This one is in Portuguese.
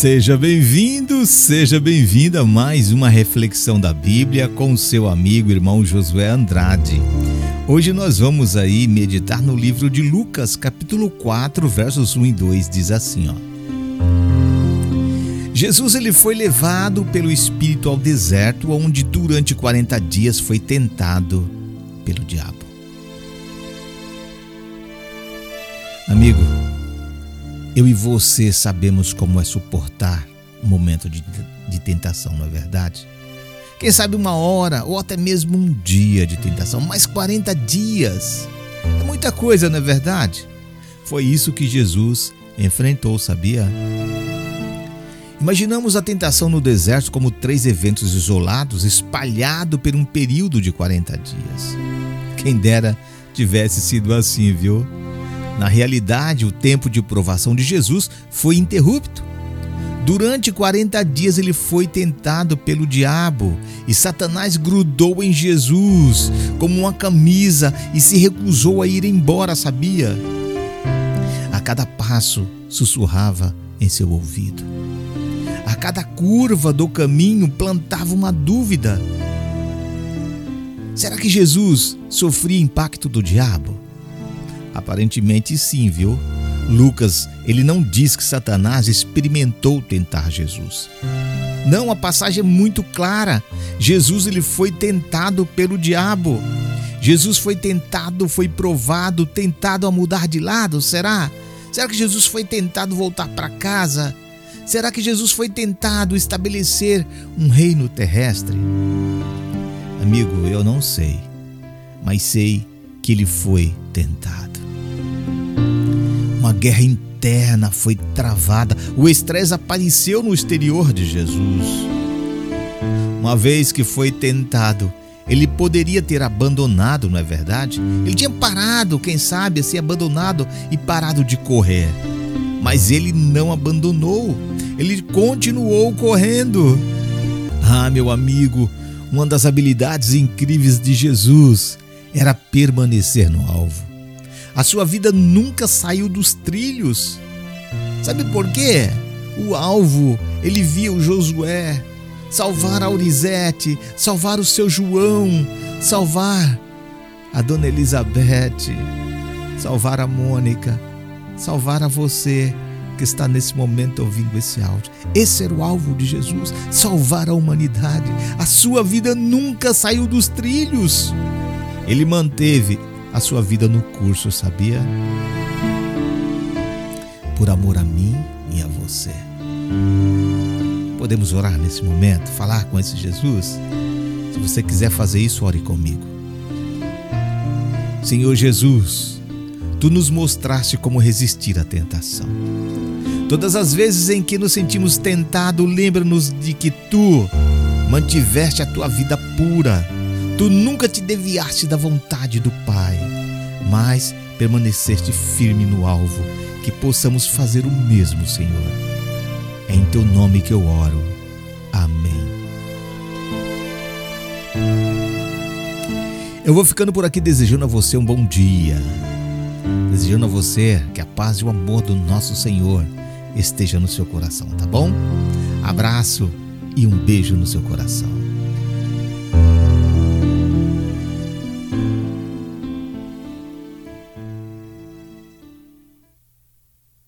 Seja bem-vindo, seja bem-vinda a mais uma reflexão da Bíblia com seu amigo irmão Josué Andrade. Hoje nós vamos aí meditar no livro de Lucas, capítulo 4, versos 1 e 2, diz assim, ó. Jesus ele foi levado pelo Espírito ao deserto, onde durante 40 dias foi tentado pelo diabo. Amigo, eu e você sabemos como é suportar um momento de, de tentação, não é verdade? Quem sabe uma hora ou até mesmo um dia de tentação, mas 40 dias é muita coisa, não é verdade? Foi isso que Jesus enfrentou, sabia? Imaginamos a tentação no deserto como três eventos isolados, espalhados por um período de 40 dias. Quem dera tivesse sido assim, viu? Na realidade, o tempo de provação de Jesus foi interrupto. Durante 40 dias ele foi tentado pelo diabo e Satanás grudou em Jesus como uma camisa e se recusou a ir embora, sabia? A cada passo sussurrava em seu ouvido. A cada curva do caminho plantava uma dúvida. Será que Jesus sofria impacto do diabo? Aparentemente sim, viu? Lucas, ele não diz que Satanás experimentou tentar Jesus. Não, a passagem é muito clara. Jesus ele foi tentado pelo diabo. Jesus foi tentado, foi provado, tentado a mudar de lado, será? Será que Jesus foi tentado voltar para casa? Será que Jesus foi tentado estabelecer um reino terrestre? Amigo, eu não sei, mas sei que ele foi tentado. Uma guerra interna foi travada. O estresse apareceu no exterior de Jesus. Uma vez que foi tentado, ele poderia ter abandonado, não é verdade? Ele tinha parado, quem sabe, assim, abandonado e parado de correr. Mas ele não abandonou, ele continuou correndo. Ah, meu amigo, uma das habilidades incríveis de Jesus era permanecer no alvo. A sua vida nunca saiu dos trilhos. Sabe por quê? O alvo, ele via o Josué salvar a Aurizete, salvar o seu João, salvar a dona Elizabeth, salvar a Mônica, salvar a você que está nesse momento ouvindo esse áudio. Esse era o alvo de Jesus, salvar a humanidade. A sua vida nunca saiu dos trilhos. Ele manteve a sua vida no curso, sabia? Por amor a mim e a você. Podemos orar nesse momento, falar com esse Jesus? Se você quiser fazer isso, ore comigo. Senhor Jesus, tu nos mostraste como resistir à tentação. Todas as vezes em que nos sentimos tentados, lembra-nos de que tu mantiveste a tua vida pura Tu nunca te desviaste da vontade do Pai, mas permaneceste firme no alvo, que possamos fazer o mesmo, Senhor. É em teu nome que eu oro. Amém. Eu vou ficando por aqui desejando a você um bom dia. Desejando a você que a paz e o amor do nosso Senhor esteja no seu coração, tá bom? Abraço e um beijo no seu coração.